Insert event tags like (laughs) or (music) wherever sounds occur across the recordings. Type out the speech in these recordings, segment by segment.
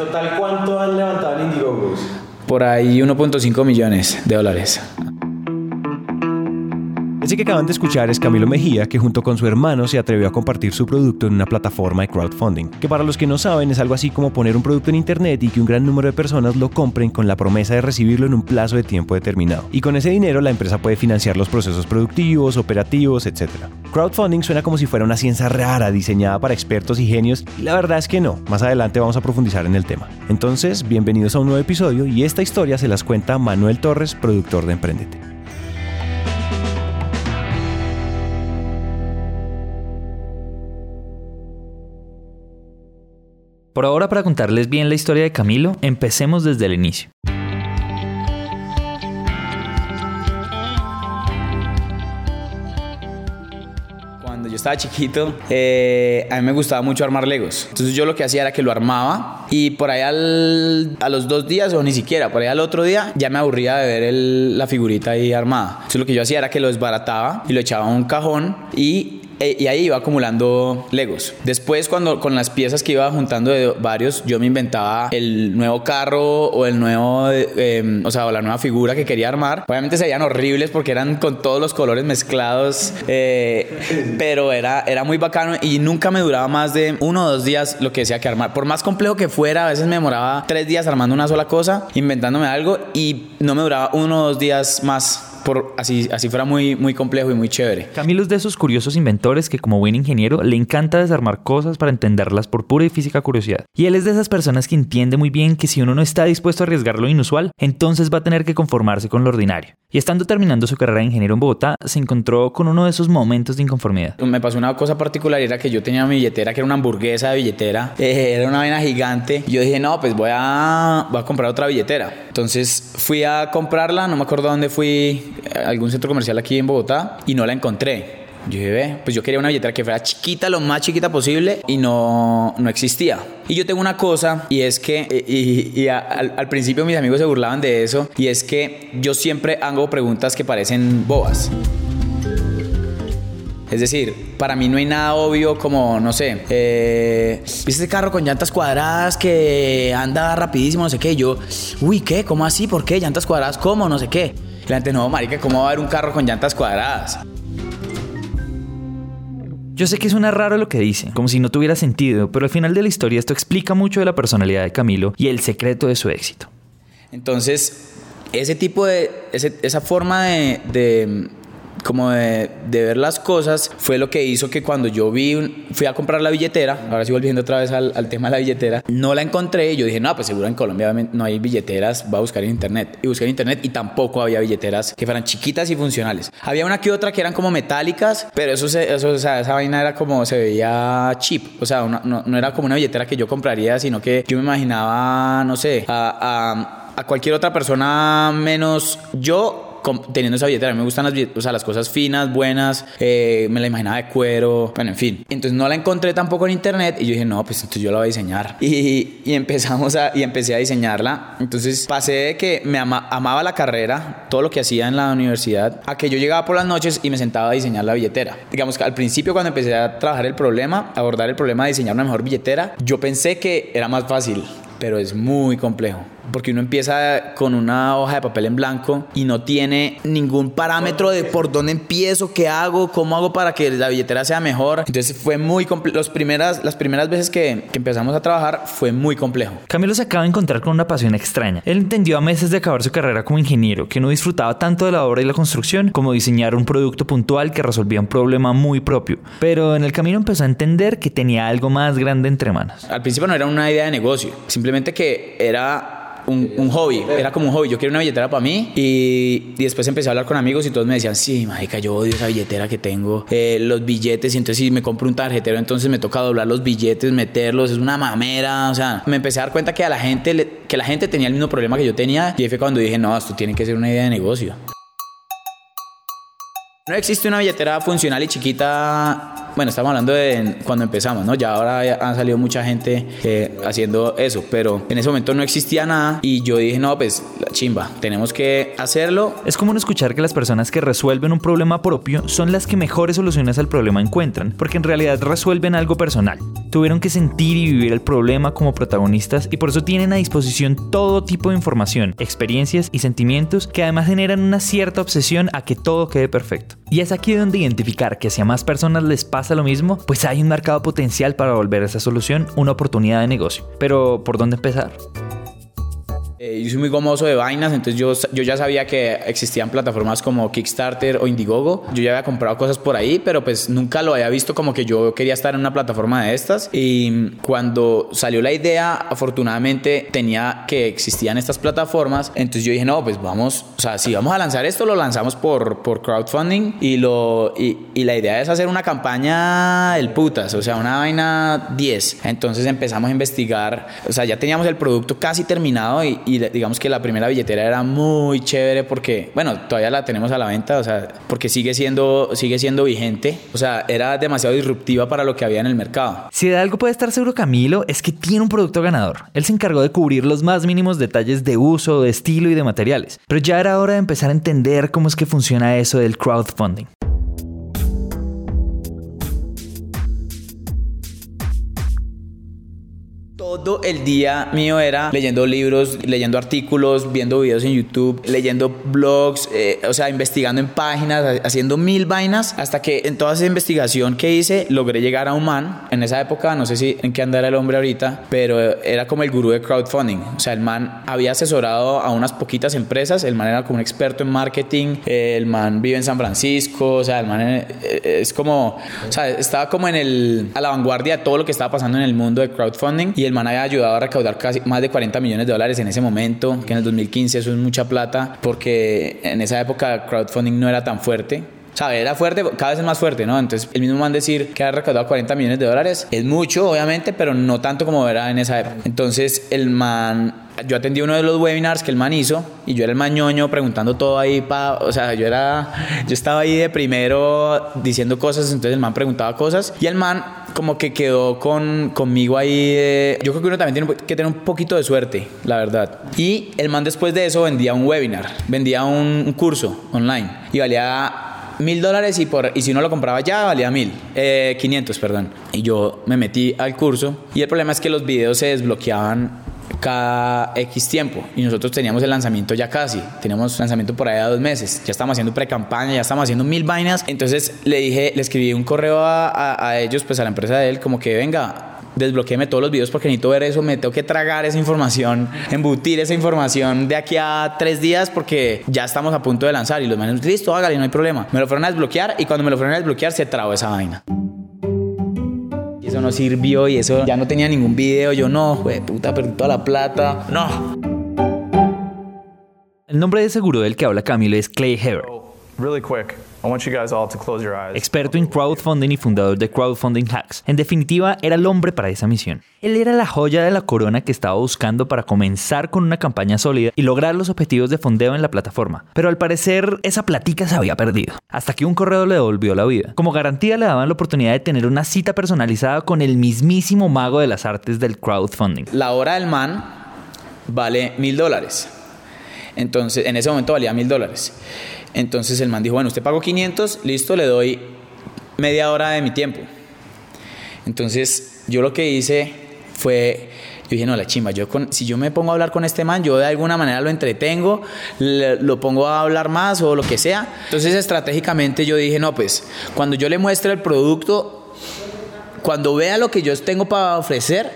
total cuánto han levantado en Indiegogo? Por ahí 1.5 millones de dólares. Ese que acaban de escuchar es Camilo Mejía, que junto con su hermano se atrevió a compartir su producto en una plataforma de crowdfunding, que para los que no saben es algo así como poner un producto en internet y que un gran número de personas lo compren con la promesa de recibirlo en un plazo de tiempo determinado. Y con ese dinero la empresa puede financiar los procesos productivos, operativos, etc. Crowdfunding suena como si fuera una ciencia rara diseñada para expertos y genios, y la verdad es que no. Más adelante vamos a profundizar en el tema. Entonces, bienvenidos a un nuevo episodio y esta historia se las cuenta Manuel Torres, productor de Emprendete. Por ahora, para contarles bien la historia de Camilo, empecemos desde el inicio. Yo estaba chiquito, eh, a mí me gustaba mucho armar Legos. Entonces yo lo que hacía era que lo armaba y por ahí a los dos días o ni siquiera, por ahí al otro día ya me aburría de ver la figurita ahí armada. Entonces lo que yo hacía era que lo desbarataba y lo echaba a un cajón y e- y ahí iba acumulando Legos. Después, cuando con las piezas que iba juntando de varios, yo me inventaba el nuevo carro o el nuevo, eh, eh, o sea, o la nueva figura que quería armar. Obviamente se veían horribles porque eran con todos los colores mezclados, eh, pero era, era muy bacano y nunca me duraba más de uno o dos días lo que decía que armar. Por más complejo que fuera, a veces me demoraba tres días armando una sola cosa, inventándome algo y no me duraba uno o dos días más. Por así, así fuera muy, muy complejo y muy chévere. Camilo es de esos curiosos inventores que como buen ingeniero le encanta desarmar cosas para entenderlas por pura y física curiosidad. Y él es de esas personas que entiende muy bien que si uno no está dispuesto a arriesgar lo inusual, entonces va a tener que conformarse con lo ordinario. Y estando terminando su carrera de ingeniero en Bogotá, se encontró con uno de esos momentos de inconformidad. Me pasó una cosa particular, era que yo tenía mi billetera, que era una hamburguesa de billetera, eh, era una vaina gigante. Y yo dije, no, pues voy a, voy a comprar otra billetera. Entonces fui a comprarla, no me acuerdo dónde fui, algún centro comercial aquí en Bogotá, y no la encontré. Yo dije, ve, pues yo quería una billetera que fuera chiquita, lo más chiquita posible, y no, no existía. Y yo tengo una cosa, y es que, eh, y, al, principio mis amigos se burlaban de eso, y es que yo siempre hago preguntas que parecen bobas. Es decir, para mí no hay nada obvio como, no sé, eh, ¿viste ese carro con llantas cuadradas que anda rapidísimo, no sé qué? Yo, uy, ¿qué? ¿Cómo así? ¿Por qué? ¿Llantas cuadradas? ¿Cómo? No sé qué. La gente, no, marica, ¿cómo va a haber un carro con llantas cuadradas? Yo sé que suena raro lo que dice, como si no tuviera sentido, pero al final de la historia esto explica mucho de la personalidad de Camilo y el secreto de su éxito. Entonces, ese tipo de, ese- esa forma de, de, como de, ver las cosas fue lo que hizo que cuando yo vi, fui a comprar la billetera, ahora sí volviendo otra vez al, tema de la billetera, no la encontré yo dije, no, pues seguro en Colombia no hay billeteras, voy a buscar en internet. Y busqué en internet y tampoco había billeteras que fueran chiquitas y funcionales. Había una que otra que eran como metálicas, pero eso, eso o sea, esa vaina era como, se veía cheap, o sea, no, no era como una billetera que yo compraría, sino que yo me imaginaba, no sé, a, a cualquier otra persona menos yo teniendo esa billetera. A mí me gustan las, o sea, las cosas finas, buenas, eh, me la imaginaba de cuero, bueno, en fin. Entonces no la encontré tampoco en internet y yo dije, no, pues entonces yo la voy a diseñar. (laughs) Y, y empezamos a, y empecé a diseñarla. Entonces pasé de que me ama- amaba la carrera, todo lo que hacía en la universidad, a que yo llegaba por las noches y me sentaba a diseñar la billetera. Digamos que al principio cuando empecé a trabajar el problema, abordar el problema de diseñar una mejor billetera, yo pensé que era más fácil pero es muy complejo. Porque uno empieza con una hoja de papel en blanco y no tiene ningún parámetro de por dónde empiezo, qué hago, cómo hago para que la billetera sea mejor. Entonces fue muy complejo. Primeras, las primeras veces que, que empezamos a trabajar fue muy complejo. Camilo se acaba de encontrar con una pasión extraña. Él entendió a meses de acabar su carrera como ingeniero que no disfrutaba tanto de la obra y la construcción como diseñar un producto puntual que resolvía un problema muy propio. Pero en el camino empezó a entender que tenía algo más grande entre manos. Al principio no era una idea de negocio, simplemente que era un, un hobby, era como un hobby. Yo quería una billetera para mí y, y después empecé a hablar con amigos y todos me decían, sí, marica, yo odio esa billetera que tengo, eh, los billetes, y entonces si me compro un tarjetero, entonces me toca doblar los billetes, meterlos, es una mamera, o sea, me empecé a dar cuenta que a la gente, le- que la gente tenía el mismo problema que yo tenía y ahí fue cuando dije, no, esto tiene que ser una idea de negocio. No existe una billetera funcional y chiquita bueno, estamos hablando de cuando empezamos, ¿no? Ya ahora han salido mucha gente eh, haciendo eso, pero en ese momento no existía nada y yo dije, no, pues la chimba, tenemos que hacerlo. Es común escuchar que las personas que resuelven un problema propio son las que mejores soluciones al problema encuentran, porque en realidad resuelven algo personal. Tuvieron que sentir y vivir el problema como protagonistas y por eso tienen a disposición todo tipo de información, experiencias y sentimientos que además generan una cierta obsesión a que todo quede perfecto. Y es aquí donde identificar que si a más personas les pasa lo mismo, pues hay un mercado potencial para volver a esa solución una oportunidad de negocio. Pero, ¿por dónde empezar? Eh, yo soy muy gomoso de vainas, entonces yo, yo ya sabía que existían plataformas como Kickstarter o Indiegogo. Yo ya había comprado cosas por ahí, pero pues nunca lo había visto como que yo quería estar en una plataforma de estas. Y cuando salió la idea, afortunadamente tenía que existían estas plataformas. Entonces yo dije, no, pues vamos, o sea, si vamos a lanzar esto, lo lanzamos por, por crowdfunding. Y, lo, y, y la idea es hacer una campaña el putas, o sea, una vaina 10. Entonces empezamos a investigar, o sea, ya teníamos el producto casi terminado y y digamos que la primera billetera era muy chévere porque, bueno, todavía la tenemos a la venta, o sea, porque sigue siendo, sigue siendo vigente, o sea, era demasiado disruptiva para lo que había en el mercado. Si de algo puede estar seguro Camilo es que tiene un producto ganador. Él se encargó de cubrir los más mínimos detalles de uso, de estilo y de materiales, pero ya era hora de empezar a entender cómo es que funciona eso del crowdfunding. Todo el día mío era leyendo libros, leyendo artículos, viendo videos en YouTube, leyendo blogs, eh, o sea, investigando en páginas, haciendo mil vainas, hasta que en toda esa investigación que hice logré llegar a un man. En esa época, no sé si en qué andara el hombre ahorita, pero era como el gurú de crowdfunding. O sea, el man había asesorado a unas poquitas empresas, el man era como un experto en marketing, el man vive en San Francisco, o sea, el man eh, es como, o sea, estaba como en el, a la vanguardia de todo lo que estaba pasando en el mundo de crowdfunding y el man había ayudado a recaudar casi más de 40 millones de dólares en ese momento, que en el 2015 eso es mucha plata, porque en esa época crowdfunding no era tan fuerte. ¿Sabe? Era fuerte, cada vez es más fuerte, ¿no? Entonces, el mismo man decir que ha recaudado 40 millones de dólares es mucho, obviamente, pero no tanto como era en esa época. Entonces, el man yo atendí uno de los webinars que el man hizo y yo era el mañoño preguntando todo ahí, pa, o sea, yo era, yo estaba ahí de primero diciendo cosas, entonces el man preguntaba cosas y el man como que quedó con, conmigo ahí, yo creo que uno también tiene que tener un poquito de suerte, la verdad. Y el man después de eso vendía un webinar, vendía un, curso online y valía mil dólares y, por, y si uno lo compraba ya valía mil, eh, 500, perdón. Y yo me metí al curso y el problema es que los videos se desbloqueaban cada X tiempo. Y nosotros teníamos el lanzamiento ya casi. Teníamos lanzamiento por ahí a dos meses. Ya estamos haciendo pre-campaña, ya estamos haciendo mil vainas. Entonces le dije, le escribí un correo a, a, ellos, pues a la empresa de él, como que venga, desbloqueeme todos los videos porque necesito ver eso, me tengo que tragar esa información, embutir esa información de aquí a tres días porque ya estamos a punto de lanzar y los manes, listo, hágale, no hay problema. Me lo fueron a desbloquear y cuando me lo fueron a desbloquear se trabó esa vaina eso no sirvió y eso ya no tenía ningún video. Yo no, güey, puta, perdí toda la plata. No. El nombre de seguro del que habla Camilo es Clay Hever. Really quick. I want you guys all to close your eyes. Experto en crowdfunding y fundador de Crowdfunding Hacks. En definitiva, era el hombre para esa misión. Él era la joya de la corona que estaba buscando para comenzar con una campaña sólida y lograr los objetivos de fondeo en la plataforma. Pero al parecer, esa platica se había perdido. Hasta que un correo le devolvió la vida. Como garantía le daban la oportunidad de tener una cita personalizada con el mismísimo mago de las artes del crowdfunding. La hora del man vale mil dólares. Entonces, en ese momento valía mil dólares. Entonces el man dijo, bueno, usted pagó 500, listo, le doy media hora de mi tiempo. Entonces yo lo que hice fue, yo dije, no, la chimba, yo con, si yo me pongo a hablar con este man, yo de alguna manera lo entretengo, lo pongo a hablar más o lo que sea. Entonces estratégicamente yo dije, no, pues cuando yo le muestre el producto, cuando vea lo que yo tengo para ofrecer,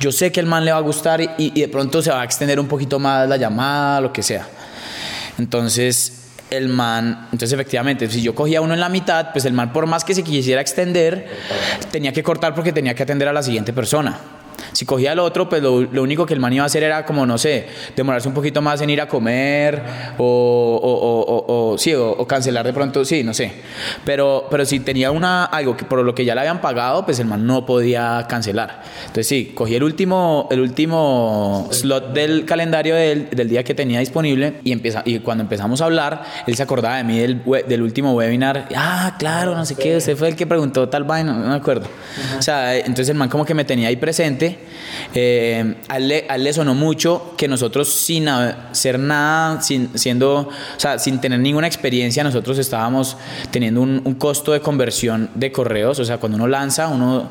yo sé que el man le va a gustar y, y de pronto se va a extender un poquito más la llamada, lo que sea. Entonces el man, entonces efectivamente, si yo cogía uno en la mitad, pues el man por más que se quisiera extender, tenía que cortar porque tenía que atender a la siguiente persona. Si cogía el otro, pues lo, lo único que el man iba a hacer era como, no sé, demorarse un poquito más en ir a comer o, o, o, o sí, o, cancelar de pronto, sí, no sé. Pero, pero si tenía una, algo que por lo que ya le habían pagado, pues el man no podía cancelar. Entonces sí, cogí el último, el último slot del calendario del, del día que tenía disponible y, empieza, y cuando empezamos a hablar, él se acordaba de mí del, del último webinar. Ah, claro, no sé qué, usted fue el que preguntó tal vaina, no me acuerdo. O sea, entonces el man como que me tenía ahí presente. Eh, a, él le, sonó mucho que nosotros sin hacer nada, sin, siendo, o sea, sin tener ninguna experiencia, nosotros estábamos teniendo un, costo de conversión de correos. O sea, cuando uno lanza, uno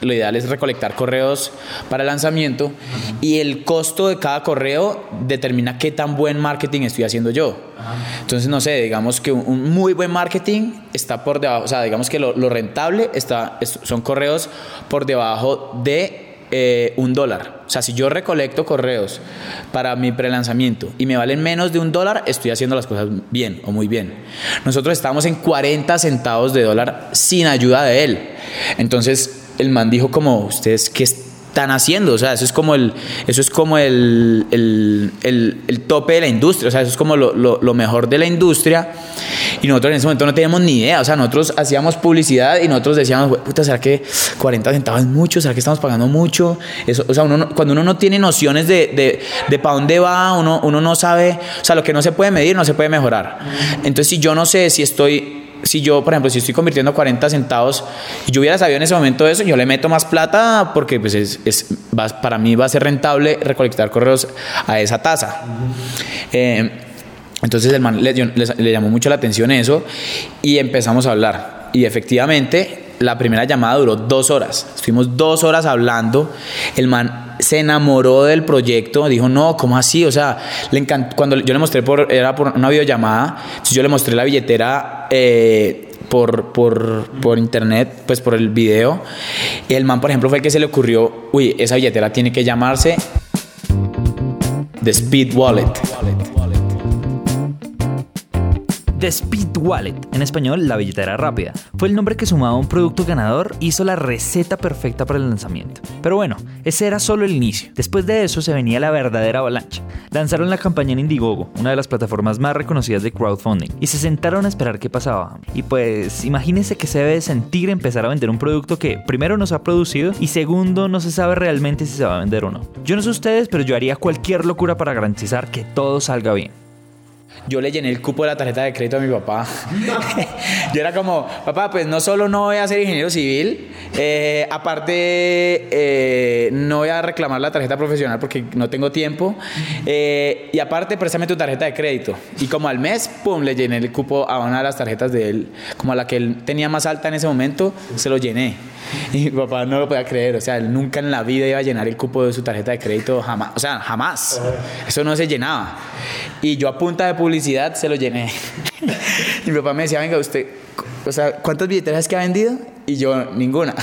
lo ideal es recolectar correos para lanzamiento y el costo de cada correo determina qué tan buen marketing estoy haciendo yo. Entonces, no sé, digamos que un muy buen marketing está por debajo, o sea, digamos que lo, lo rentable está, son correos por debajo de eh, un dólar. O sea, si yo recolecto correos para mi prelanzamiento y me valen menos de un dólar, estoy haciendo las cosas bien o muy bien. Nosotros estamos en 40 centavos de dólar sin ayuda de él. Entonces, el man dijo como, ustedes, ¿qué están haciendo? O sea, eso es como el, eso es como el, el, el, tope de la industria, o sea, eso es como lo, lo, lo, mejor de la industria. Y nosotros en ese momento no teníamos ni idea, o sea, nosotros hacíamos publicidad y nosotros decíamos, puta, ¿será que 40 centavos es mucho? ¿Será que estamos pagando mucho? Eso, o sea, cuando uno no tiene nociones de, de, de para dónde va, uno, uno no sabe, o sea, lo que no se puede medir no se puede mejorar. Entonces, si yo no sé si estoy si yo, por ejemplo, si estoy convirtiendo 40 centavos y yo hubiera sabido en ese momento eso, yo le meto más plata porque pues es, es va, para mí va a ser rentable recolectar correos a esa tasa. Eh, entonces el man le, le, le, llamó mucho la atención eso y empezamos a hablar. Y efectivamente la primera llamada duró dos horas. Estuvimos dos horas hablando. El man se enamoró del proyecto, dijo, no, ¿cómo así? O sea, le encantó. Cuando yo le mostré por, era por una videollamada, entonces yo le mostré la billetera eh, por, por, por, internet, pues por el video. Y el man, por ejemplo, fue el que se le ocurrió, uy, esa billetera tiene que llamarse The Speed Wallet. The Speed Wallet, en español la billetera rápida, fue el nombre que sumado a un producto ganador hizo la receta perfecta para el lanzamiento. Pero bueno, ese era solo el inicio. Después de eso se venía la verdadera avalancha. Lanzaron la campaña en Indiegogo, una de las plataformas más reconocidas de crowdfunding, y se sentaron a esperar qué pasaba. Y pues imagínense que se debe sentir empezar a vender un producto que primero no se ha producido y segundo no se sabe realmente si se va a vender o no. Yo no sé ustedes, pero yo haría cualquier locura para garantizar que todo salga bien yo le llené el cupo de la tarjeta de crédito a mi papá. (laughs) yo era como, papá, pues no solo no voy a ser ingeniero civil, eh, aparte eh, no voy a reclamar la tarjeta profesional porque no tengo tiempo, eh, y aparte préstame tu tarjeta de crédito. Y como al mes, pum, le llené el cupo a una de las tarjetas de él, como a la que él tenía más alta en ese momento, se lo llené. Y mi papá no lo podía creer, o sea, él nunca en la vida iba a llenar el cupo de su tarjeta de crédito, jamás, o sea, jamás. Eso no se llenaba. Y yo a punta de publicidad se lo llené. y (laughs) mi papá me decía, venga, usted, o sea, ¿cuántas billeteras que ha vendido? Y yo, ninguna.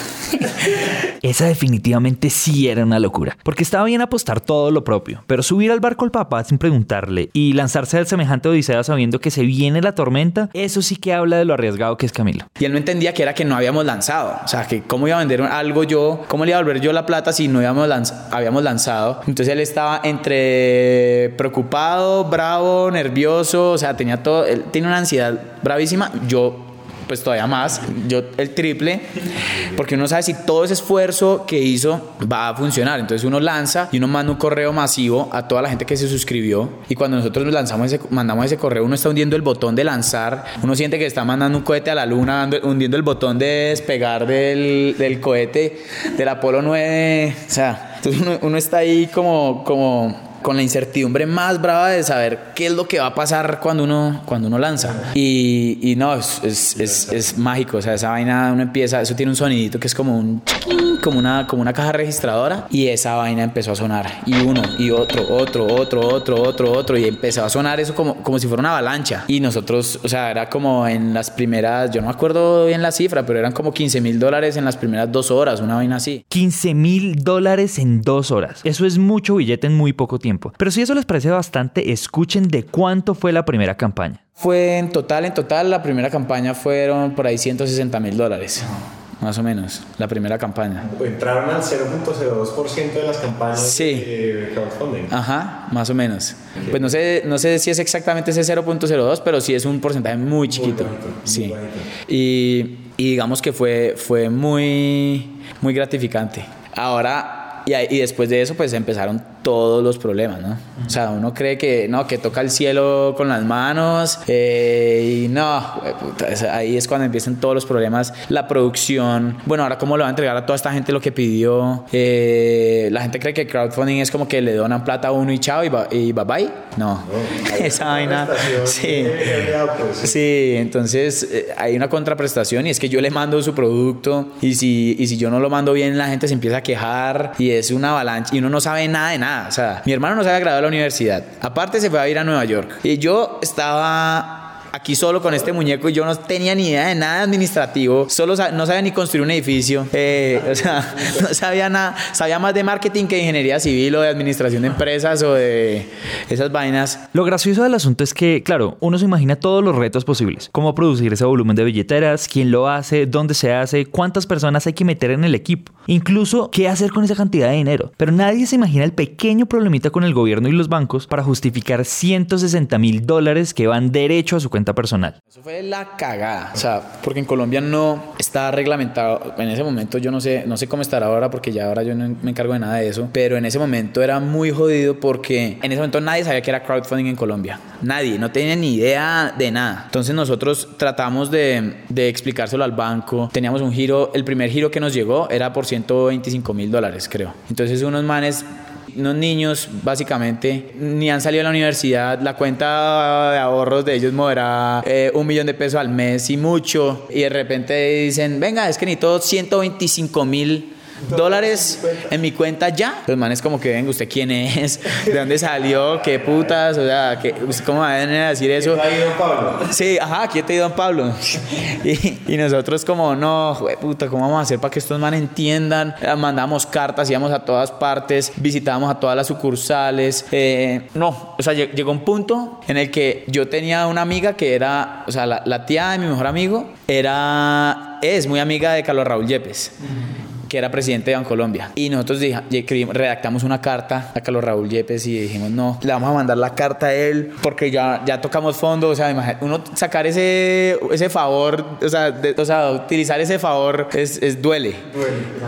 (laughs) Esa definitivamente sí era una locura, porque estaba bien apostar todo lo propio, pero subir al barco al papá sin preguntarle y lanzarse al semejante odisea sabiendo que se viene la tormenta, eso sí que habla de lo arriesgado que es Camilo. Y él no entendía que era que no habíamos lanzado, o sea, que cómo iba a vender algo yo, cómo le iba a volver yo la plata si no habíamos, lanz habíamos lanzado. Entonces él estaba entre preocupado, bravo, nervioso, o sea, tenía todo, él tiene una ansiedad bravísima, yo pues todavía más, yo el triple, porque uno sabe si todo ese esfuerzo que hizo va a funcionar. Entonces uno lanza y uno manda un correo masivo a toda la gente que se suscribió. Y cuando nosotros lanzamos ese, mandamos ese correo uno está hundiendo el botón de lanzar, uno siente que está mandando un cohete a la luna, hundiendo el botón de despegar del, del cohete del Apolo 9, o sea, entonces uno, uno está ahí como, como con la incertidumbre más brava de saber qué es lo que va a pasar cuando uno, cuando uno lanza. Y, y no, es, es, es, es, mágico. O sea, esa vaina uno empieza, eso tiene un sonidito que es como un como una, como una caja registradora. Y esa vaina empezó a sonar. Y uno, y otro, otro, otro, otro, otro, otro. Y empezó a sonar eso como, como si fuera una avalancha. Y nosotros, o sea, era como en las primeras, yo no me acuerdo bien la cifra, pero eran como 15 mil dólares en las primeras dos horas, una vaina así. 15 mil dólares en dos horas. Eso es mucho billete en muy poco tiempo. Pero si eso les parece bastante, escuchen de cuánto fue la primera campaña. Fue en total, en total, la primera campaña fueron por ahí 160 mil dólares. más o menos, la primera campaña. Entraron al 0.02% de las campañas Sí. de crowdfunding. Ajá, más o menos. Pues no sé, no sé si es exactamente ese 0.02, pero sí es un porcentaje muy chiquito. sí. Y, y digamos que fue, fue muy, muy gratificante. Ahora, y, y después de eso, pues empezaron todos los problemas, ¿no? O sea, uno cree que no, que toca el cielo con las manos eh, y no, puta, ahí es cuando empiezan todos los problemas, la producción, bueno, ahora cómo le va a entregar a toda esta gente lo que pidió, Eh, la gente cree que crowdfunding es como que le donan plata a uno y chao y, y bye bye, no, (laughs) esa vaina, sí. outputs. Sí, entonces eh, hay una contraprestación y es que yo le mando su producto y si, y si yo no lo mando bien la gente se empieza a quejar y es una avalancha y uno no sabe nada de nada. O sea, mi hermano no se había graduado de la universidad. Aparte se fue a ir a Nueva York y yo estaba aquí solo con este muñeco y yo no tenía ni idea de nada administrativo, solo no sabía ni construir un edificio, eh, (laughs) o sea, no sabía nada, sabía más de marketing que de ingeniería civil o de administración de empresas o de esas vainas. Lo gracioso del asunto es que, claro, uno se imagina todos los retos posibles. Cómo producir ese volumen de billeteras, quién lo hace, dónde se hace, cuántas personas hay que meter en el equipo. Incluso, qué hacer con esa cantidad de dinero. Pero nadie se imagina el pequeño problemita con el gobierno y los bancos para justificar 160 mil dólares que van derecho a su cuenta personal. Eso fue la cagada. O sea, porque en Colombia no está reglamentado. En ese momento yo no sé, no sé cómo estará ahora porque ya ahora yo no me encargo de nada de eso. Pero en ese momento era muy jodido porque en ese momento nadie sabía que era crowdfunding en Colombia. Nadie, no tenía ni idea de nada. Entonces nosotros tratamos de, de explicárselo al banco. Teníamos un giro, el primer giro que nos llegó era por 125 mil dólares, creo. Entonces unos manes unos niños básicamente ni han salido de la universidad, la cuenta de ahorros de ellos moverá eh, un millón de pesos al mes y mucho, y de repente dicen, venga, es que necesito 125 mil dólares en mi cuenta ya. Los manes como que venga, ¿usted quién es? (laughs) ¿De dónde salió? ¿Qué putas? O sea, ¿qué, ¿cómo va a venir a decir eso? Ahí, don Pablo. Sí, ajá, aquí te don Pablo. (laughs) Y, y nosotros como, no, puta, ¿cómo vamos a hacer para que estos manes entiendan? Eh, Mandamos cartas, íbamos a todas partes, visitábamos a todas las sucursales. eh, no, o sea, lleg- llegó un punto en el que yo tenía una amiga que era, o sea, la, la tía de mi mejor amigo era, es muy amiga de Carlos Raúl Yepes que era presidente de Bancolombia. Y nosotros redactamos una carta a Carlos Raúl Yepes y dijimos, no, le vamos a mandar la carta a él porque ya, ya tocamos fondo. O sea, imagina- uno sacar ese, ese favor, o sea, de- o sea, utilizar ese favor es, es duele.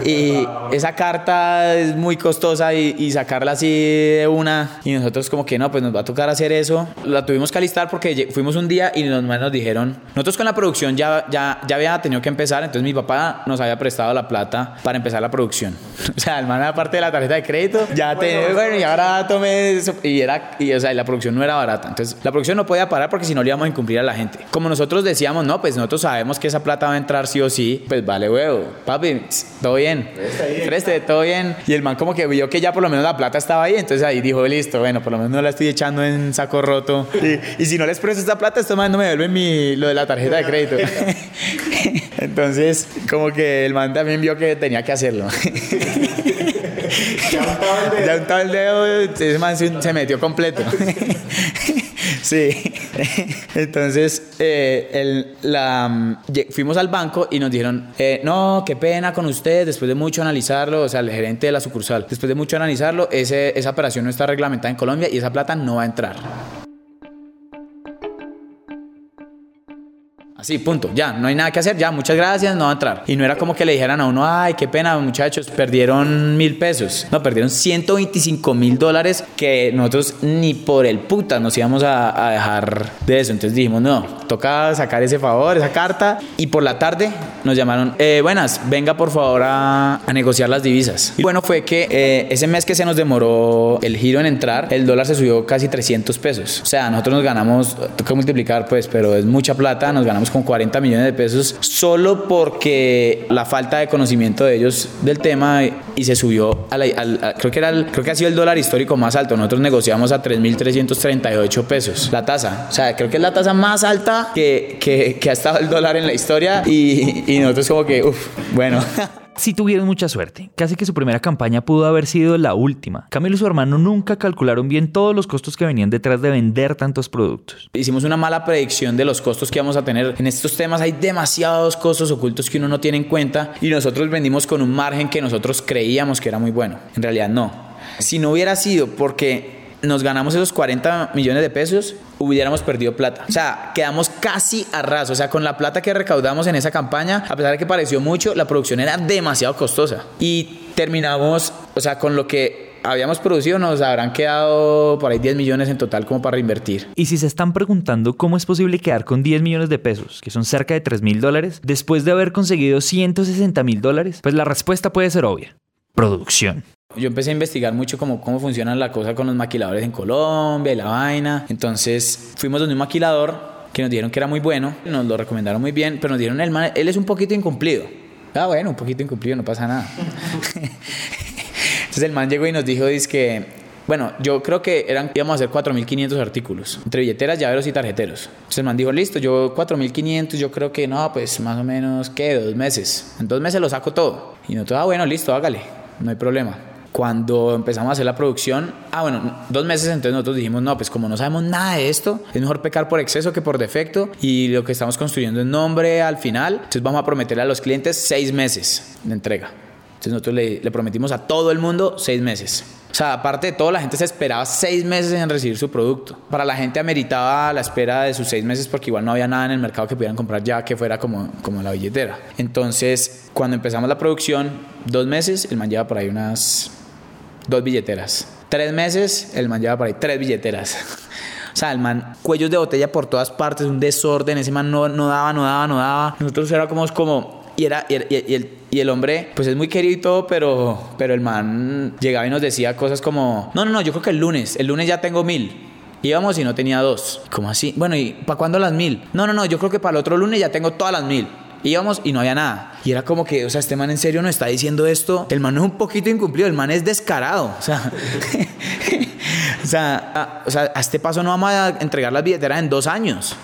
Y esa carta es muy costosa y, y sacarla así de una. Y nosotros como que no, pues nos va a tocar hacer eso. La tuvimos que alistar porque fuimos un día y los nos dijeron, nosotros con la producción ya, ya, ya había tenido que empezar, entonces mi papá nos había prestado la plata para empezar la producción. (laughs) O sea, el man aparte de la tarjeta de crédito, ya te, bueno, y ahora tome eso. Y era, y, o sea, la producción no era barata. Entonces, la producción no podía parar porque si no le íbamos a incumplir a la gente. Como nosotros decíamos, no, pues nosotros sabemos que esa plata va a entrar sí o sí, pues vale huevo. Papi, todo bien. Preste, todo bien. Y el man como que vio que ya por lo menos la plata estaba ahí, entonces ahí dijo, listo, bueno, por lo menos no la estoy echando en saco roto. Y, y si no les presto esta plata, estos man no me devuelven mi, lo de la tarjeta de crédito. (laughs) Entonces, como que el man también vio que tenía que hacerlo. Ya untaba el dedo. Ya untaba el dedo, ese man se, se metió completo. Sí. Entonces, eh, el- la, mm, fuimos al banco y nos dijeron, eh, no, qué pena con usted, después de mucho analizarlo, o sea, el gerente de la sucursal, después de mucho analizarlo, ese, esa operación no está reglamentada en Colombia y esa plata no va a entrar. Así, punto. Ya, no hay nada que hacer. Ya, muchas gracias, no va a entrar. Y no era como que le dijeran a uno, ay, qué pena, muchachos, perdieron mil pesos. No, perdieron 125 mil dólares que nosotros ni por el puta nos íbamos a, a dejar de eso. Entonces dijimos, no, toca sacar ese favor, esa carta. Y por la tarde nos llamaron, "Eh, buenas, venga por favor a, a negociar las divisas. Y bueno, fue que eh, ese mes que se nos demoró el giro en entrar, el dólar se subió casi 300 pesos. O sea, nosotros nos ganamos, toca multiplicar pues, pero es mucha plata, nos ganamos con 40 millones de pesos solo porque la falta de conocimiento de ellos del tema y se subió a la- al- creo que era creo que ha sido el dólar histórico más alto. Nosotros negociamos a 3.338 pesos la tasa. O sea, creo que es la tasa más alta que, que, que ha estado el dólar en la historia y, y nosotros como que, uff, bueno. (laughs) Sí tuvieron mucha suerte. Casi que su primera campaña pudo haber sido la última. Camilo y su hermano nunca calcularon bien todos los costos que venían detrás de vender tantos productos. Hicimos una mala predicción de los costos que íbamos a tener. En estos temas hay demasiados costos ocultos que uno no tiene en cuenta y nosotros vendimos con un margen que nosotros creíamos que era muy bueno. En realidad no. Si no hubiera sido porque nos ganamos esos 40 millones de pesos, hubiéramos perdido plata. O sea, quedamos casi a ras. O sea, con la plata que recaudamos en esa campaña, a pesar de que pareció mucho, la producción era demasiado costosa. Y terminamos, o sea, con lo que habíamos producido nos habrán quedado por ahí 10 millones en total como para reinvertir. Y si se están preguntando cómo es posible quedar con 10 millones de pesos, que son cerca de 3 mil dólares, después de haber conseguido 160 mil dólares, pues la respuesta puede ser obvia. Producción. Yo empecé a investigar mucho cómo, cómo funciona la cosa con los maquiladores en Colombia y la vaina. Entonces fuimos donde un maquilador que nos dijeron que era muy bueno, nos lo recomendaron muy bien, pero nos dijeron, el man, él es un poquito incumplido. Ah, bueno, un poquito incumplido, no pasa nada. (laughs) Entonces el man llegó y nos dijo, dice que, bueno, yo creo que eran, íbamos a hacer 4.500 artículos, entre billeteras, llaveros y tarjeteros. Entonces el man dijo, listo, yo 4.500, yo creo que no, pues más o menos, ¿qué? Dos meses. En dos meses lo saco todo. Y nosotros, ah, bueno, listo, hágale, no hay problema cuando empezamos a hacer la producción, ah, bueno, dos meses entonces nosotros dijimos, no, pues como no sabemos nada de esto, es mejor pecar por exceso que por defecto y lo que estamos construyendo es nombre al final, entonces vamos a prometerle a los clientes seis meses de entrega. Entonces nosotros le, le prometimos a todo el mundo seis meses. O sea, aparte de todo, la gente se esperaba seis meses en recibir su producto. Para la gente ameritaba la espera de sus seis meses porque igual no había nada en el mercado que pudieran comprar ya que fuera como, como la billetera. Entonces, cuando empezamos la producción, dos meses, el man lleva por ahí unas dos billeteras. Tres meses, el man lleva por ahí tres billeteras. (laughs) O sea, el man, cuellos de botella por todas partes, un desorden, ese man no, no daba, no daba, no daba. Nosotros era como, y, era, y, y, el, y el hombre, pues es muy querido y todo, pero, pero el man llegaba y nos decía cosas como, no, no, no, yo creo que el lunes, el lunes ya tengo mil. Íbamos y no tenía dos. ¿Cómo así? Bueno, ¿y para cuándo las mil? No, no, no, yo creo que para el otro lunes ya tengo todas las mil. Íbamos y no había nada. Y era como que, o sea, este man en serio no está diciendo esto. El man es un poquito incumplido, el man es descarado. O sea, (laughs) o sea, a, o sea, a este paso no vamos a entregar las billeteras en dos años.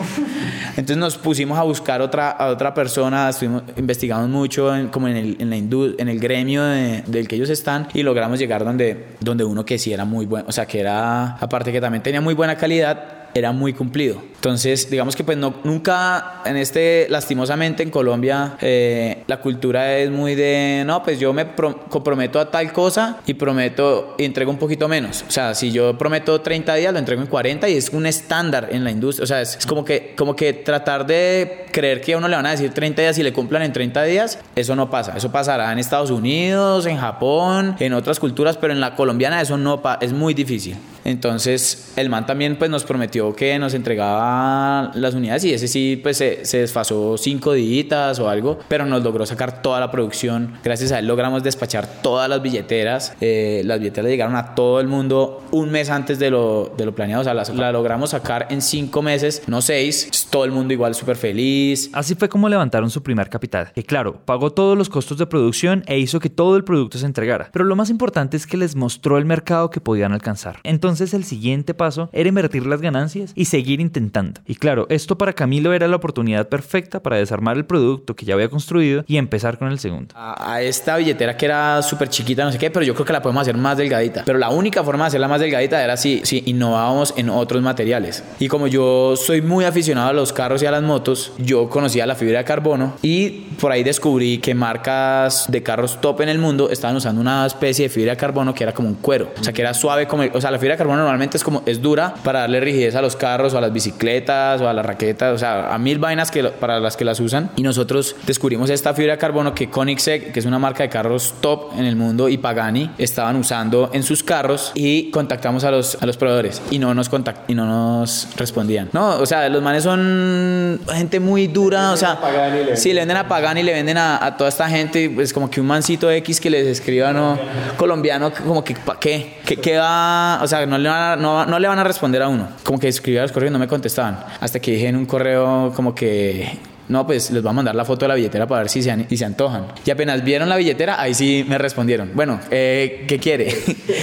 Entonces nos pusimos a buscar otra, a otra persona, estuvimos investigando mucho en, como en el, en la en el gremio de, del que ellos están y logramos llegar donde, donde uno que sí era muy bueno, o sea, que era, aparte que también tenía muy buena calidad, era muy cumplido. Entonces, digamos que pues no, nunca en este, lastimosamente en Colombia, eh, la cultura es muy de, no, pues yo me comprometo a tal cosa y prometo, y entrego un poquito menos. O sea, si yo prometo 30 días, lo entrego en 40 y es un estándar en la industria. O sea, es, es como, que, como que tratar de creer que a uno le van a decir 30 días y le cumplan en 30 días, eso no pasa. Eso pasará en Estados Unidos, en Japón, en otras culturas, pero en la colombiana eso no es muy difícil. Entonces, el man también pues nos prometió que nos entregaba las unidades y ese sí pues se, se desfasó cinco días o algo, pero nos logró sacar toda la producción. Gracias a él logramos despachar todas las billeteras. Eh, las billeteras llegaron a todo el mundo un mes antes de lo, de lo planeado. O sea, la, la logramos sacar en cinco meses, no seis. Todo el mundo igual súper feliz. Así fue como levantaron su primer capital. Que claro, pagó todos los costos de producción e hizo que todo el producto se entregara. Pero lo más importante es que les mostró el mercado que podían alcanzar. Entonces el siguiente paso era invertir las ganancias y seguir intentando. Y claro, esto para Camilo era la oportunidad perfecta para desarmar el producto que ya había construido y empezar con el segundo. A, esta billetera que era súper chiquita, no sé qué, pero yo creo que la podemos hacer más delgadita. Pero la única forma de hacerla más delgadita era si, si innovábamos en otros materiales. Y como yo soy muy aficionado a los carros y a las motos, yo conocía la fibra de carbono y por ahí descubrí que marcas de carros top en el mundo estaban usando una especie de fibra de carbono que era como un cuero. O sea, que era suave como... O sea, la fibra de carbono normalmente es como... Es dura para darle rigidez a los carros o a las bicicletas o a las raquetas. O sea, a mil vainas que, para las que las usan. Y nosotros descubrimos esta fibra de carbono que Koenigsegg, que es una marca de carros top en el mundo, y Pagani estaban usando en sus carros y contactamos a los, a los proveedores y no nos contact y no nos respondían. No, o sea, los manes son gente muy dura, o sea, sí, le venden a Pagani, le venden a, a toda esta gente, pues como que un mancito X que les escriba, no, colombiano, como que, ¿para qué? ¿Qué, qué va? O sea, no le, van a, no, no le van a responder a uno. Como que escribía los correos y no me Hasta que dije en un correo como que no, pues les voy a mandar la foto de la billetera para ver si se, si se antojan. Y apenas vieron la billetera, ahí sí me respondieron, bueno, eh, ¿qué quiere?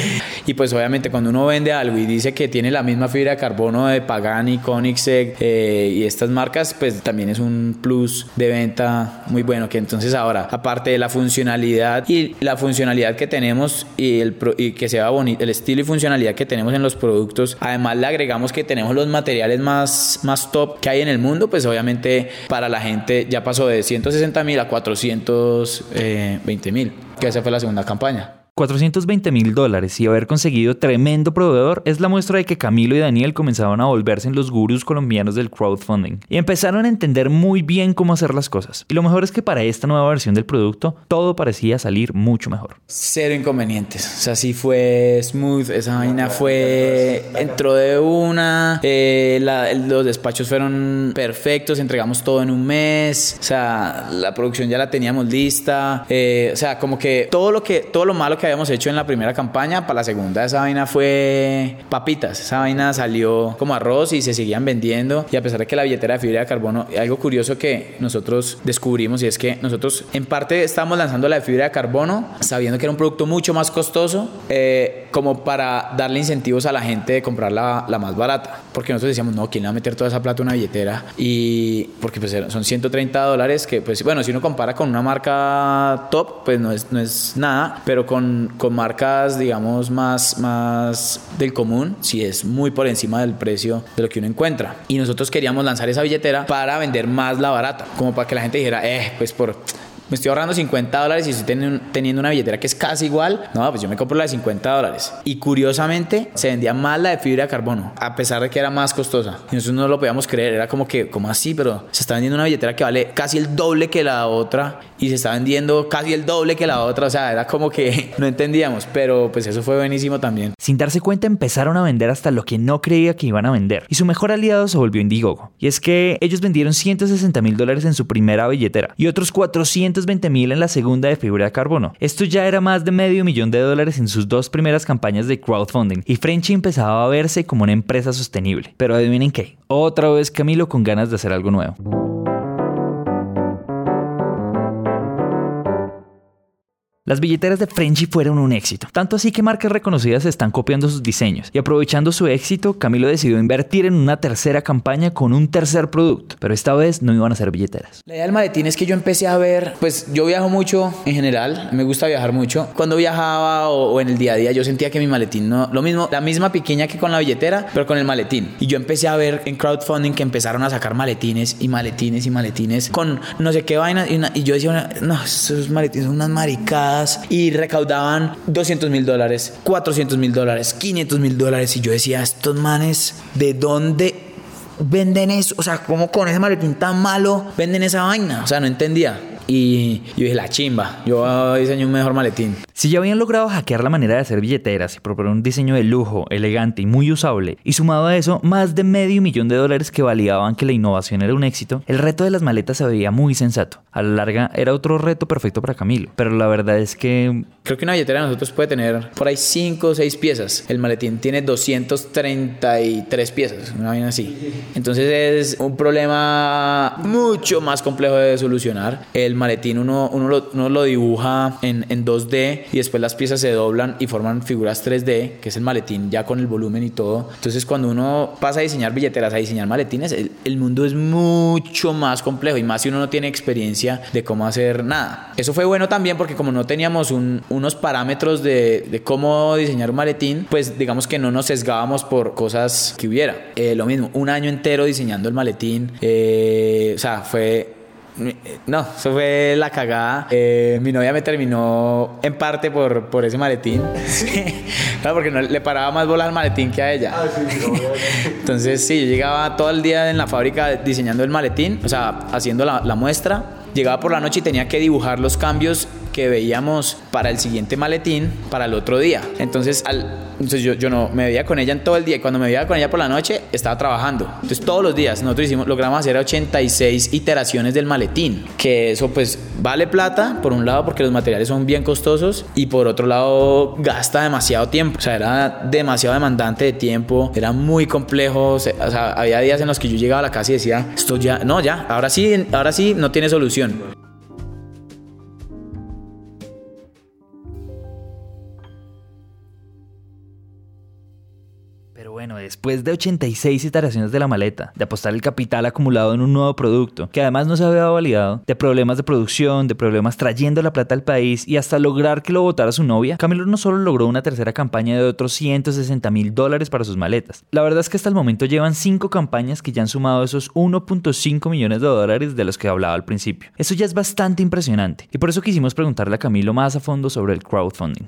(laughs) y pues obviamente cuando uno vende algo y dice que tiene la misma fibra de carbono de Pagani, Koenigsegg eh, y estas marcas, pues también es un plus de venta muy bueno. Que entonces ahora, aparte de la funcionalidad y la funcionalidad que tenemos y, el, y que sea bonito, el estilo y funcionalidad que tenemos en los productos, además le agregamos que tenemos los materiales más, más top que hay en el mundo, pues obviamente para la gente ya pasó de 160 mil a 420 mil, que esa fue la segunda campaña. 420 mil dólares y haber conseguido tremendo proveedor es la muestra de que Camilo y Daniel comenzaron a volverse en los gurús colombianos del crowdfunding y empezaron a entender muy bien cómo hacer las cosas. Y lo mejor es que para esta nueva versión del producto todo parecía salir mucho mejor. Cero inconvenientes. O sea, sí fue smooth. Esa vaina fue. Entró de una. Eh, los despachos fueron perfectos. Entregamos todo en un mes. O sea, la producción ya la teníamos lista. Eh, o sea, como que todo lo que todo lo malo que habíamos hecho en la primera campaña, para la segunda esa vaina fue papitas. Esa vaina salió como arroz y se seguían vendiendo. Y a pesar de que la billetera de fibra de carbono, algo curioso que nosotros descubrimos y es que nosotros en parte estábamos lanzando la de fibra de carbono sabiendo que era un producto mucho más costoso eh, como para darle incentivos a la gente de comprar la, la, más barata. Porque nosotros decíamos, no, ¿quién le va a meter toda esa plata a una billetera? Y porque pues son 130 dólares que pues bueno, si uno compara con una marca top, pues no es, no es nada, pero con con, marcas, digamos, más, más del común, si es muy por encima del precio de lo que uno encuentra. Y nosotros queríamos lanzar esa billetera para vender más la barata, como para que la gente dijera, eh, pues por me estoy ahorrando 50 dólares y estoy teniendo una billetera que es casi igual, no, pues yo me compro la de 50 dólares. Y curiosamente se vendía más la de fibra de carbono, a pesar de que era más costosa. Y nosotros no lo podíamos creer, era como que, como así? Pero se está vendiendo una billetera que vale casi el doble que la otra y se está vendiendo casi el doble que la otra, o sea, era como que (laughs) no entendíamos, pero pues eso fue buenísimo también. Sin darse cuenta empezaron a vender hasta lo que no creía que iban a vender y su mejor aliado se volvió Indiegogo. Y es que ellos vendieron 160 mil dólares en su primera billetera y otros 420 mil en la segunda de fibra de carbono. Esto ya era más de medio millón de dólares en sus dos primeras campañas de crowdfunding y Frenchy empezaba a verse como una empresa sostenible. Pero adivinen qué, otra vez Camilo con ganas de hacer algo nuevo. Las billeteras de Frenchy fueron un éxito, tanto así que marcas reconocidas están copiando sus diseños y aprovechando su éxito, Camilo decidió invertir en una tercera campaña con un tercer producto, pero esta vez no iban a ser billeteras. La idea del maletín es que yo empecé a ver, pues yo viajo mucho en general, me gusta viajar mucho. Cuando viajaba o, en el día a día yo sentía que mi maletín no, lo mismo, la misma pequeña que con la billetera, pero con el maletín. Y yo empecé a ver en crowdfunding que empezaron a sacar maletines y maletines y maletines con no sé qué vainas y, y yo decía, no, esos maletines son unas maricadas y recaudaban 200 mil dólares, 400 mil dólares, 500 mil dólares. Y yo decía, estos manes, ¿de dónde venden eso? O sea, ¿cómo con ese maletín tan malo venden esa vaina? O sea, no entendía. Y yo dije, la chimba, yo diseño un mejor maletín. Si ya habían logrado hackear la manera de hacer billeteras y proponer un diseño de lujo, elegante y muy usable, y sumado a eso más de medio millón de dólares que validaban que la innovación era un éxito, el reto de las maletas se veía muy sensato. A la larga era otro reto perfecto para Camilo, pero la verdad es que... Creo que una billetera de nosotros puede tener por ahí 5 o 6 piezas. El maletín tiene 233 piezas, una vaina así. Entonces es un problema mucho más complejo de solucionar. El maletín uno, uno, lo, lo dibuja en, en 2D y después las piezas se doblan y forman figuras 3D, que es el maletín ya con el volumen y todo. Entonces cuando uno pasa a diseñar billeteras, a diseñar maletines, el, el mundo es mucho más complejo y más si uno no tiene experiencia de cómo hacer nada. Eso fue bueno también porque como no teníamos un, unos parámetros de, de, cómo diseñar un maletín, pues digamos que no nos sesgábamos por cosas que hubiera. Eh, lo mismo, un año entero diseñando el maletín, eh, o sea, fue no, eso fue la cagada. Eh, mi novia me terminó en parte por, por ese maletín. (laughs) claro, porque no, le paraba más bola al maletín que a ella. Ah, (laughs) Entonces, sí, yo llegaba todo el día en la fábrica diseñando el maletín, o sea, haciendo la, la muestra. Llegaba por la noche y tenía que dibujar los cambios que veíamos para el siguiente maletín para el otro día. Entonces, al Entonces yo, yo no me veía con ella en todo el día. Y cuando me veía con ella por la noche, estaba trabajando. Entonces todos los días nosotros hicimos, logramos hacer 86 iteraciones del maletín. Que eso pues vale plata, por un lado, porque los materiales son bien costosos. Y por otro lado, gasta demasiado tiempo. O sea, era demasiado demandante de tiempo. Era muy complejo. O sea, había días en los que yo llegaba a la casa y decía, esto ya, no, ya, ahora sí, ahora sí, no tiene solución. Después de 86 iteraciones de la maleta, de apostar el capital acumulado en un nuevo producto, que además no se había validado, de problemas de producción, de problemas trayendo la plata al país y hasta lograr que lo votara su novia, Camilo no solo logró una tercera campaña de otros 160 mil dólares para sus maletas. La verdad es que hasta el momento llevan 5 campañas que ya han sumado esos 1.5 millones de dólares de los que hablaba al principio. Eso ya es bastante impresionante y por eso quisimos preguntarle a Camilo más a fondo sobre el crowdfunding.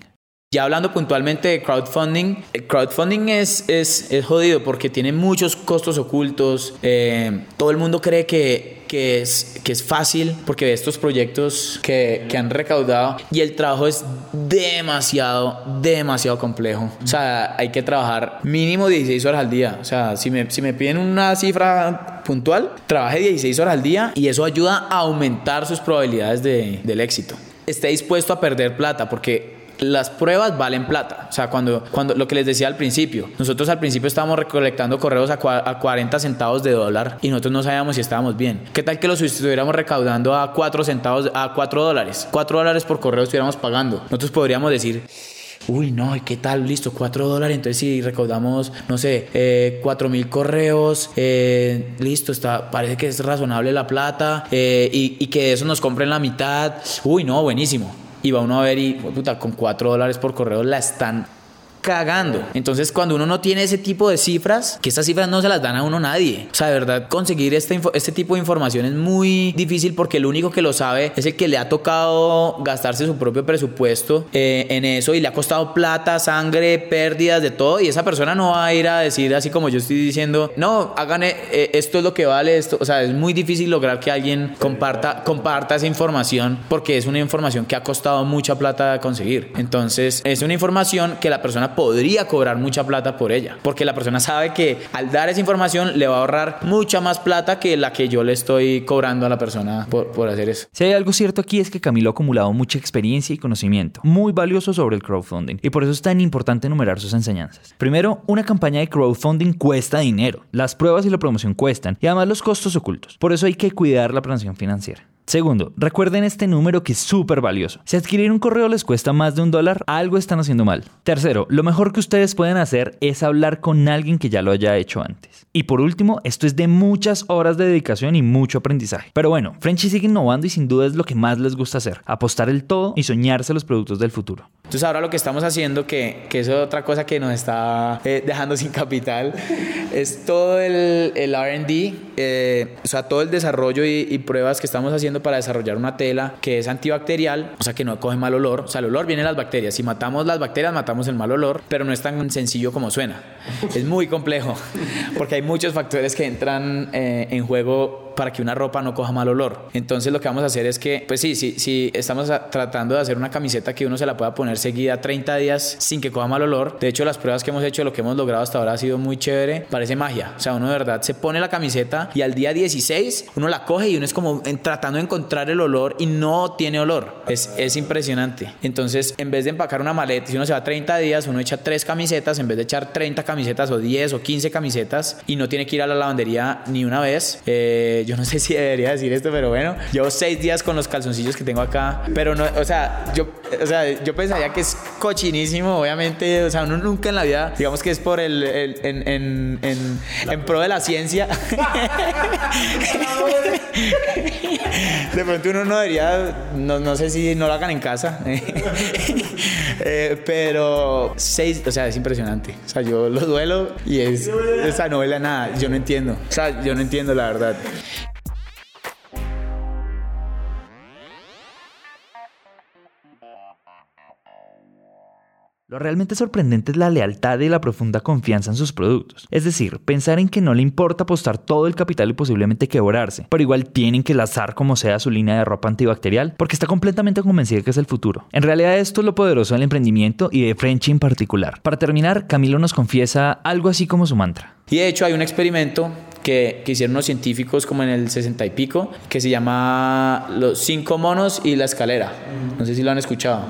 Ya hablando puntualmente de crowdfunding, crowdfunding es, es, es jodido porque tiene muchos costos ocultos. Eh, todo el mundo cree que, que, es, que es fácil porque ve estos proyectos que, que, han recaudado y el trabajo es demasiado, demasiado complejo. O sea, hay que trabajar mínimo 16 horas al día. O sea, si me, si me piden una cifra puntual, trabaje 16 horas al día y eso ayuda a aumentar sus probabilidades de, del éxito. Esté dispuesto a perder plata porque las pruebas valen plata. O sea, cuando, cuando lo que les decía al principio, nosotros al principio estábamos recolectando correos a, a 40 centavos de dólar y nosotros no sabíamos si estábamos bien. ¿Qué tal que los estuviéramos recaudando a 4 centavos, a 4 dólares? 4 dólares por correo estuviéramos pagando. Nosotros podríamos decir, uy, no, ¿y qué tal? Listo, 4 dólares. Entonces, si recaudamos, no sé, eh, 4 mil correos, eh, listo, está, parece que es razonable la plata eh, y, y que de eso nos compren la mitad. Uy, no, buenísimo. Y va uno a ver y, puta, con 4 dólares por correo la están cagando. Entonces, cuando uno no tiene ese tipo de cifras, que estas cifras no se las dan a uno nadie. O sea, de verdad, conseguir este, este tipo de información es muy difícil porque el único que lo sabe es el que le ha tocado gastarse su propio presupuesto eh, en eso y le ha costado plata, sangre, pérdidas, de todo. Y esa persona no va a ir a decir así como yo estoy diciendo, no, hagan eh, esto es lo que vale esto. O sea, es muy difícil lograr que alguien comparta, comparta esa información porque es una información que ha costado mucha plata conseguir. Entonces, es una información que la persona podría cobrar mucha plata por ella, porque la persona sabe que al dar esa información le va a ahorrar mucha más plata que la que yo le estoy cobrando a la persona por, por hacer eso. Si hay algo cierto aquí es que Camilo ha acumulado mucha experiencia y conocimiento, muy valioso sobre el crowdfunding, y por eso es tan importante enumerar sus enseñanzas. Primero, una campaña de crowdfunding cuesta dinero, las pruebas y la promoción cuestan, y además los costos ocultos. Por eso hay que cuidar la planeación financiera. Segundo, recuerden este número que es súper valioso. Si adquirir un correo les cuesta más de un dólar, algo están haciendo mal. Tercero, lo mejor que ustedes pueden hacer es hablar con alguien que ya lo haya hecho antes. Y por último, esto es de muchas horas de dedicación y mucho aprendizaje. Pero bueno, Frenchy sigue innovando y sin duda es lo que más les gusta hacer, apostar el todo y soñarse los productos del futuro. Entonces ahora lo que estamos haciendo, que, que es otra cosa que nos está eh, dejando sin capital, es todo el, el RD, eh, o sea, todo el desarrollo y, y pruebas que estamos haciendo para desarrollar una tela que es antibacterial, o sea, que no coge mal olor. O sea, el olor viene de las bacterias. Si matamos las bacterias, matamos el mal olor, pero no es tan sencillo como suena. Es muy complejo, (laughs) porque hay muchos factores que entran eh, en juego para que una ropa no coja mal olor. Entonces lo que vamos a hacer es que, pues sí, sí, sí, estamos tratando de hacer una camiseta que uno se la pueda poner seguida 30 días sin que coja mal olor. De hecho, las pruebas que hemos hecho, lo que hemos logrado hasta ahora ha sido muy chévere. Parece magia. O sea, uno de verdad se pone la camiseta y al día 16 uno la coge y uno es como tratando de encontrar el olor y no tiene olor. Es, es impresionante. Entonces, en vez de empacar una maleta, si uno se va 30 días, uno echa tres camisetas en vez de echar 30 camisetas o 10 o 15 camisetas y no tiene que ir a la lavandería ni una vez. Eh, yo no sé (laughs) si debería decir esto, pero bueno, llevo seis días con los calzoncillos que tengo acá, pero no, o sea, yo, o sea, yo pensaría que es cochinísimo, obviamente, o sea, uno nunca en la vida, digamos que es por el, el en, en, en, en pro de la ciencia. (laughs) (laughs) (laughs) De pronto uno no debería, no, no sé si no lo hagan en casa, (laughs) eh, pero seis, o sea, es impresionante. O sea, yo lo duelo y es esa novela nada, yo no entiendo. O sea, yo no entiendo la verdad. Lo realmente sorprendente es la lealtad y la profunda confianza en sus productos. Es decir, pensar en que no le importa apostar todo el capital y posiblemente quebrarse, pero igual tienen que lanzar como sea su línea de ropa antibacterial porque está completamente convencida que es el futuro. En realidad esto es lo poderoso del emprendimiento y de Frenchy en particular. Para terminar, Camilo nos confiesa algo así como su mantra. Y de hecho hay un experimento que, que, hicieron unos científicos como en el 60 y pico, que se llama Los cinco monos y la escalera. No sé si lo han escuchado.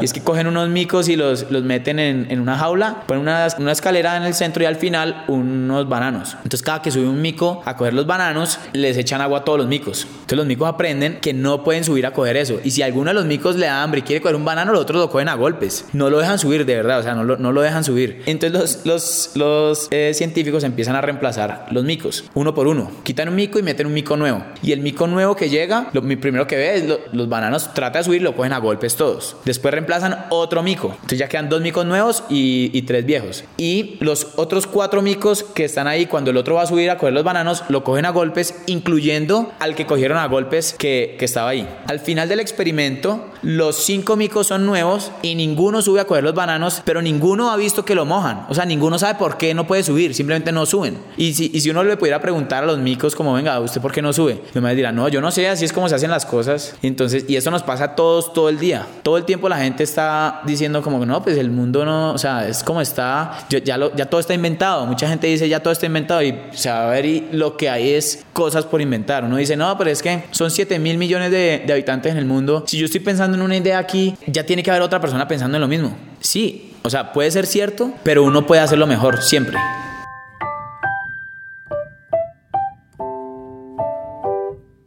Y es que cogen unos micos y los, los meten en, en una jaula, ponen una, una, escalera en el centro y al final unos bananos. Entonces cada que sube un mico a coger los bananos, les echan agua a todos los micos. Entonces los micos aprenden que no pueden subir a coger eso. Y si alguno de los micos le da hambre y quiere coger un banano, los otros lo cogen a golpes. No lo dejan subir de verdad, o sea, no lo, no lo dejan subir. Entonces los, los, los eh, científicos empiezan a reemplazar los micos uno por uno. Quitan un mico y meten un mico nuevo. Y el mico nuevo que llega, lo primero que ve es lo, los bananos, trata de subir, lo cogen a golpes todos. Después reemplazan otro mico. Entonces ya quedan dos micos nuevos y, tres viejos. Y los otros cuatro micos que están ahí, cuando el otro va a subir a coger los bananos, lo cogen a golpes, incluyendo al que cogieron a golpes que, estaba ahí. Al final del experimento, los cinco micos son nuevos y ninguno sube a coger los bananos, pero ninguno ha visto que lo mojan. O sea, ninguno sabe por qué no puede subir, simplemente no suben. Y si, y si uno le pudiera preguntar a los micos como, venga, ¿usted por qué no sube? Y me dirá, no, yo no sé, así es como se hacen las cosas. Y entonces, y eso nos pasa a todos todo el día. Todo el tiempo la gente está diciendo como no, pues el mundo no, o sea, es como está, ya, lo, ya todo está inventado. Mucha gente dice, ya todo está inventado y se va a ver y lo que hay es cosas por inventar. Uno dice, no, pero es que son 7 mil millones de, de habitantes en el mundo. Si yo estoy pensando en una idea aquí, ya tiene que haber otra persona pensando en lo mismo. Sí, o sea, puede ser cierto, pero uno puede hacerlo mejor siempre.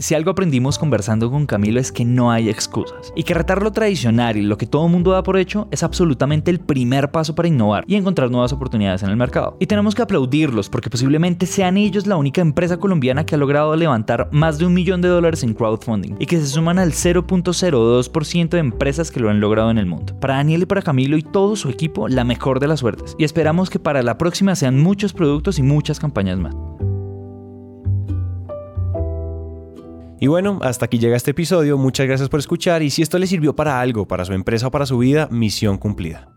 Si algo aprendimos conversando con Camilo es que no hay excusas y que retar lo tradicional y lo que todo mundo da por hecho es absolutamente el primer paso para innovar y encontrar nuevas oportunidades en el mercado. Y tenemos que aplaudirlos porque posiblemente sean ellos la única empresa colombiana que ha logrado levantar más de un millón de dólares en crowdfunding y que se suman al 0.02% de empresas que lo han logrado en el mundo. Para Daniel y para Camilo y todo su equipo, la mejor de las suertes. Y esperamos que para la próxima sean muchos productos y muchas campañas más. Y bueno, hasta aquí llega este episodio, muchas gracias por escuchar y si esto le sirvió para algo, para su empresa o para su vida, misión cumplida.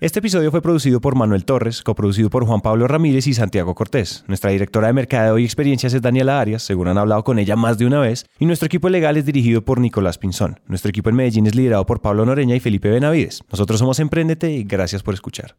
Este episodio fue producido por Manuel Torres, coproducido por Juan Pablo Ramírez y Santiago Cortés. Nuestra directora de Mercadeo y Experiencias es Daniela Arias, seguro han hablado con ella más de una vez, y nuestro equipo legal es dirigido por Nicolás Pinzón. Nuestro equipo en Medellín es liderado por Pablo Noreña y Felipe Benavides. Nosotros somos Emprendete y gracias por escuchar.